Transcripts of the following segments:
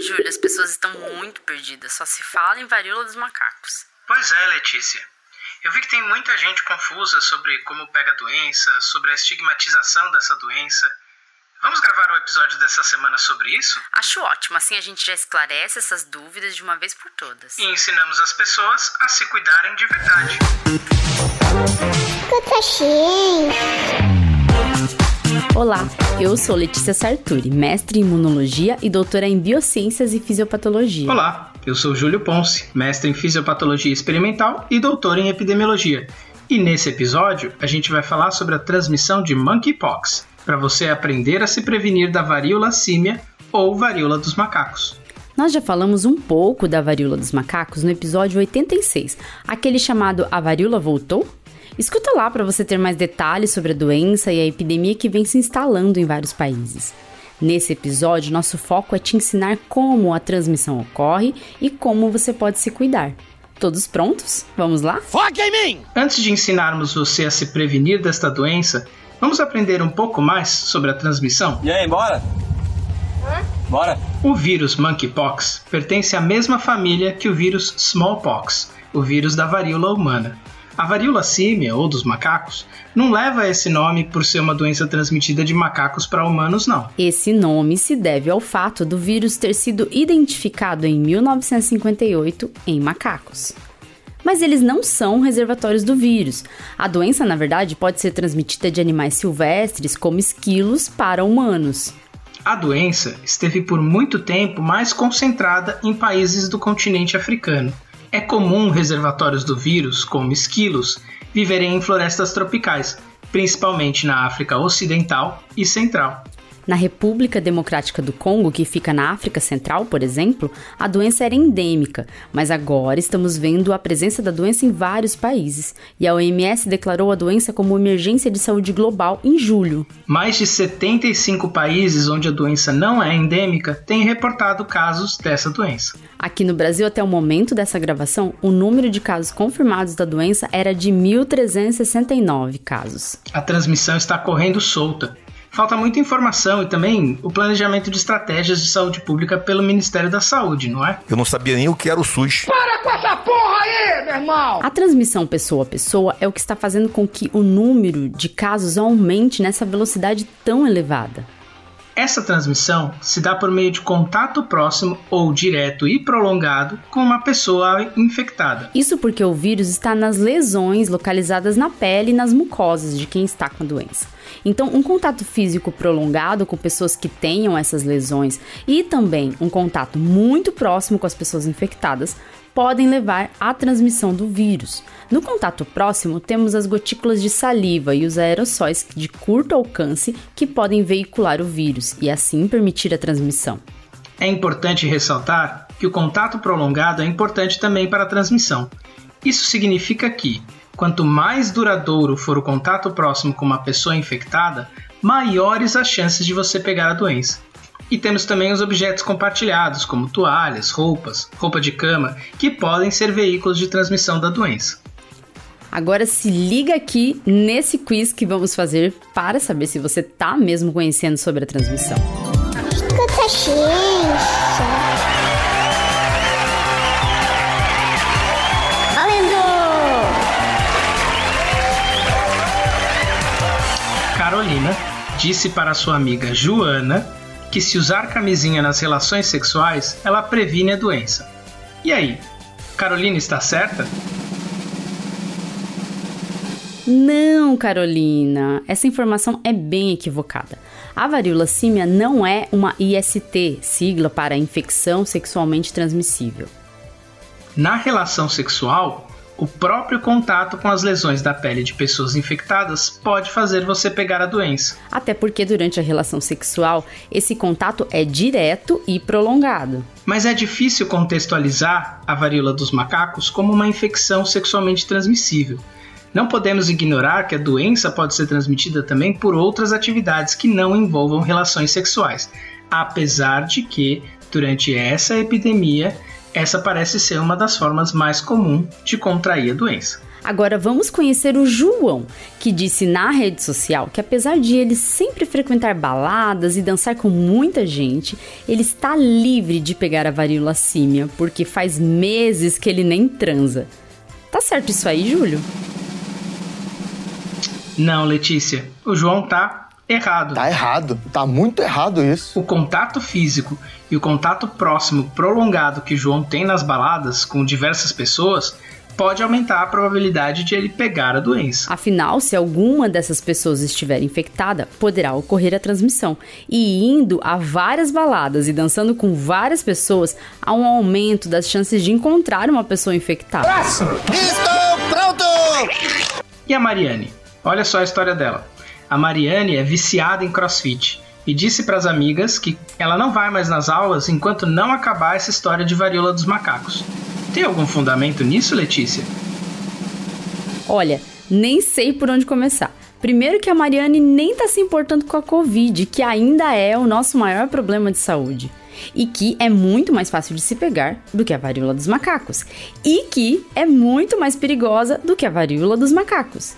Júlia, as pessoas estão muito perdidas. Só se fala em varíola dos macacos. Pois é, Letícia. Eu vi que tem muita gente confusa sobre como pega a doença, sobre a estigmatização dessa doença. Vamos gravar o episódio dessa semana sobre isso? Acho ótimo, assim a gente já esclarece essas dúvidas de uma vez por todas. E ensinamos as pessoas a se cuidarem de verdade. Olá, eu sou Letícia Sarturi, mestre em imunologia e doutora em biociências e fisiopatologia. Olá, eu sou Júlio Ponce, mestre em fisiopatologia experimental e doutor em epidemiologia. E nesse episódio, a gente vai falar sobre a transmissão de monkeypox, para você aprender a se prevenir da varíola símia ou varíola dos macacos. Nós já falamos um pouco da varíola dos macacos no episódio 86, aquele chamado A Varíola Voltou? Escuta lá para você ter mais detalhes sobre a doença e a epidemia que vem se instalando em vários países. Nesse episódio, nosso foco é te ensinar como a transmissão ocorre e como você pode se cuidar. Todos prontos? Vamos lá? Foca em mim! Antes de ensinarmos você a se prevenir desta doença, vamos aprender um pouco mais sobre a transmissão? E aí, bora? Bora! O vírus monkeypox pertence à mesma família que o vírus smallpox, o vírus da varíola humana. A varíola símia, ou dos macacos, não leva esse nome por ser uma doença transmitida de macacos para humanos, não. Esse nome se deve ao fato do vírus ter sido identificado em 1958 em macacos. Mas eles não são reservatórios do vírus. A doença, na verdade, pode ser transmitida de animais silvestres, como esquilos, para humanos. A doença esteve por muito tempo mais concentrada em países do continente africano é comum reservatórios do vírus, como esquilos, viverem em florestas tropicais, principalmente na África Ocidental e Central. Na República Democrática do Congo, que fica na África Central, por exemplo, a doença era endêmica, mas agora estamos vendo a presença da doença em vários países, e a OMS declarou a doença como emergência de saúde global em julho. Mais de 75 países onde a doença não é endêmica têm reportado casos dessa doença. Aqui no Brasil, até o momento dessa gravação, o número de casos confirmados da doença era de 1.369 casos. A transmissão está correndo solta falta muita informação e também o planejamento de estratégias de saúde pública pelo Ministério da Saúde, não é? Eu não sabia nem o que era o SUS. Para com essa porra aí, meu irmão! A transmissão pessoa a pessoa é o que está fazendo com que o número de casos aumente nessa velocidade tão elevada. Essa transmissão se dá por meio de contato próximo ou direto e prolongado com uma pessoa infectada. Isso porque o vírus está nas lesões localizadas na pele e nas mucosas de quem está com a doença. Então, um contato físico prolongado com pessoas que tenham essas lesões e também um contato muito próximo com as pessoas infectadas podem levar à transmissão do vírus. No contato próximo, temos as gotículas de saliva e os aerossóis de curto alcance que podem veicular o vírus e assim permitir a transmissão. É importante ressaltar que o contato prolongado é importante também para a transmissão. Isso significa que, quanto mais duradouro for o contato próximo com uma pessoa infectada, maiores as chances de você pegar a doença. E temos também os objetos compartilhados, como toalhas, roupas, roupa de cama, que podem ser veículos de transmissão da doença. Agora se liga aqui nesse quiz que vamos fazer para saber se você está mesmo conhecendo sobre a transmissão. Carolina disse para sua amiga Joana que se usar camisinha nas relações sexuais, ela previne a doença. E aí, Carolina está certa? Não, Carolina, essa informação é bem equivocada. A varíola símia não é uma IST, sigla para infecção sexualmente transmissível. Na relação sexual, o próprio contato com as lesões da pele de pessoas infectadas pode fazer você pegar a doença. Até porque durante a relação sexual, esse contato é direto e prolongado. Mas é difícil contextualizar a varíola dos macacos como uma infecção sexualmente transmissível. Não podemos ignorar que a doença pode ser transmitida também por outras atividades que não envolvam relações sexuais, apesar de que, durante essa epidemia, essa parece ser uma das formas mais comuns de contrair a doença. Agora vamos conhecer o João, que disse na rede social que apesar de ele sempre frequentar baladas e dançar com muita gente, ele está livre de pegar a varíola símia, porque faz meses que ele nem transa. Tá certo isso aí, Júlio? Não, Letícia. O João tá errado. Tá errado. Tá muito errado isso. O contato físico e o contato próximo prolongado que o João tem nas baladas com diversas pessoas pode aumentar a probabilidade de ele pegar a doença. Afinal, se alguma dessas pessoas estiver infectada, poderá ocorrer a transmissão. E indo a várias baladas e dançando com várias pessoas, há um aumento das chances de encontrar uma pessoa infectada. Próximo! Estou pronto! E a Mariane? Olha só a história dela. A Mariane é viciada em crossfit e disse para as amigas que ela não vai mais nas aulas enquanto não acabar essa história de varíola dos macacos. Tem algum fundamento nisso, Letícia? Olha, nem sei por onde começar. Primeiro que a Mariane nem tá se importando com a Covid, que ainda é o nosso maior problema de saúde. E que é muito mais fácil de se pegar do que a varíola dos macacos. E que é muito mais perigosa do que a varíola dos macacos.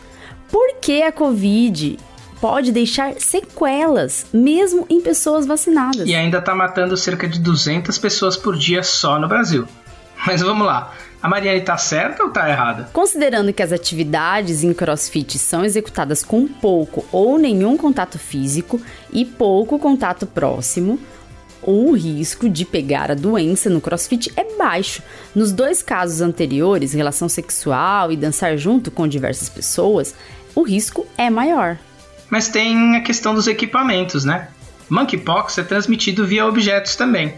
Por que a Covid pode deixar sequelas, mesmo em pessoas vacinadas? E ainda tá matando cerca de 200 pessoas por dia só no Brasil. Mas vamos lá. A Mariane tá certa ou tá errada? Considerando que as atividades em crossfit são executadas com pouco ou nenhum contato físico e pouco contato próximo, o risco de pegar a doença no crossfit é baixo. Nos dois casos anteriores, relação sexual e dançar junto com diversas pessoas, o risco é maior. Mas tem a questão dos equipamentos, né? Monkeypox é transmitido via objetos também.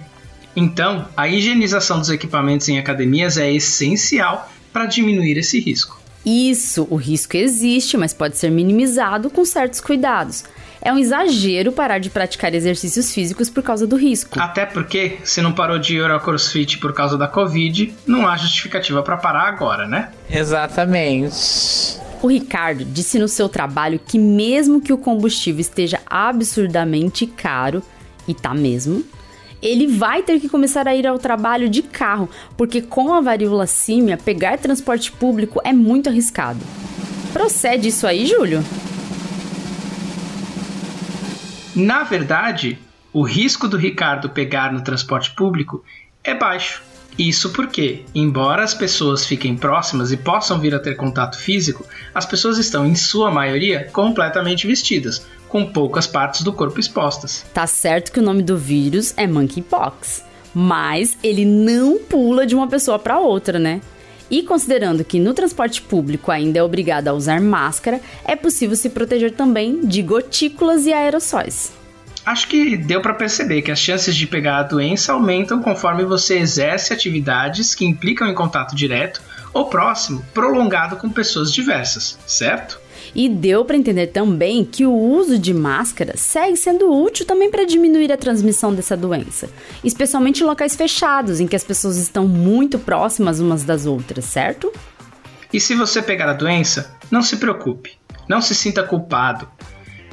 Então, a higienização dos equipamentos em academias é essencial para diminuir esse risco. Isso, o risco existe, mas pode ser minimizado com certos cuidados. É um exagero parar de praticar exercícios físicos por causa do risco. Até porque, se não parou de ir ao crossfit por causa da Covid, não há justificativa para parar agora, né? Exatamente. O Ricardo disse no seu trabalho que, mesmo que o combustível esteja absurdamente caro, e tá mesmo, ele vai ter que começar a ir ao trabalho de carro, porque com a varíola símia, pegar transporte público é muito arriscado. Procede isso aí, Júlio? Na verdade, o risco do Ricardo pegar no transporte público é baixo. Isso porque, embora as pessoas fiquem próximas e possam vir a ter contato físico, as pessoas estão, em sua maioria, completamente vestidas, com poucas partes do corpo expostas. Tá certo que o nome do vírus é monkeypox, mas ele não pula de uma pessoa para outra, né? E considerando que no transporte público ainda é obrigado a usar máscara, é possível se proteger também de gotículas e aerossóis. Acho que deu para perceber que as chances de pegar a doença aumentam conforme você exerce atividades que implicam em contato direto ou próximo, prolongado com pessoas diversas, certo? E deu para entender também que o uso de máscara segue sendo útil também para diminuir a transmissão dessa doença, especialmente em locais fechados, em que as pessoas estão muito próximas umas das outras, certo? E se você pegar a doença, não se preocupe, não se sinta culpado.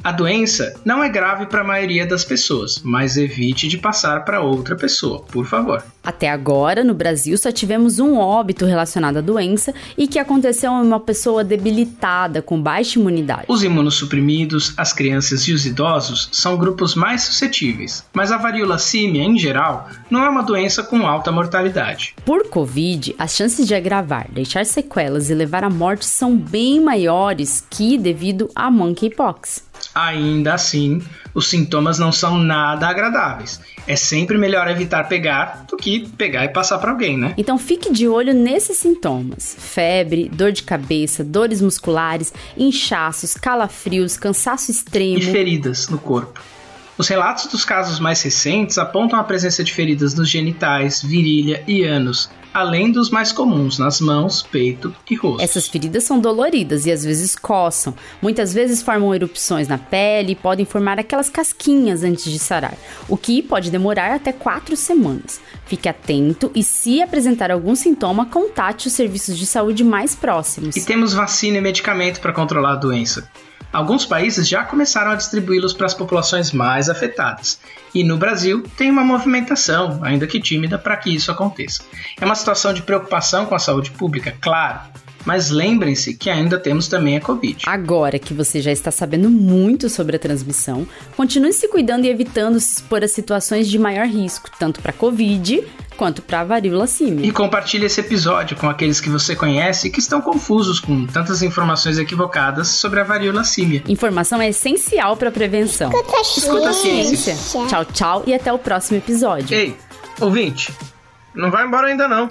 A doença não é grave para a maioria das pessoas, mas evite de passar para outra pessoa, por favor. Até agora, no Brasil, só tivemos um óbito relacionado à doença e que aconteceu em uma pessoa debilitada, com baixa imunidade. Os imunossuprimidos, as crianças e os idosos são grupos mais suscetíveis, mas a varíola símia, em geral, não é uma doença com alta mortalidade. Por Covid, as chances de agravar, deixar sequelas e levar à morte são bem maiores que devido a monkeypox. Ainda assim, os sintomas não são nada agradáveis. É sempre melhor evitar pegar do que pegar e passar para alguém, né? Então fique de olho nesses sintomas: febre, dor de cabeça, dores musculares, inchaços, calafrios, cansaço extremo e feridas no corpo. Os relatos dos casos mais recentes apontam a presença de feridas nos genitais, virilha e ânus, além dos mais comuns nas mãos, peito e rosto. Essas feridas são doloridas e às vezes coçam. Muitas vezes formam erupções na pele e podem formar aquelas casquinhas antes de sarar, o que pode demorar até quatro semanas. Fique atento e, se apresentar algum sintoma, contate os serviços de saúde mais próximos. E temos vacina e medicamento para controlar a doença. Alguns países já começaram a distribuí-los para as populações mais afetadas, e no Brasil tem uma movimentação, ainda que tímida, para que isso aconteça. É uma situação de preocupação com a saúde pública, claro, Mas lembrem-se que ainda temos também a Covid. Agora que você já está sabendo muito sobre a transmissão, continue se cuidando e evitando se expor a situações de maior risco, tanto para Covid quanto para a varíola símia. E compartilhe esse episódio com aqueles que você conhece que estão confusos com tantas informações equivocadas sobre a varíola símia. Informação é essencial para a prevenção. Escuta a ciência. Tchau, tchau e até o próximo episódio. Ei, ouvinte, não vai embora ainda não.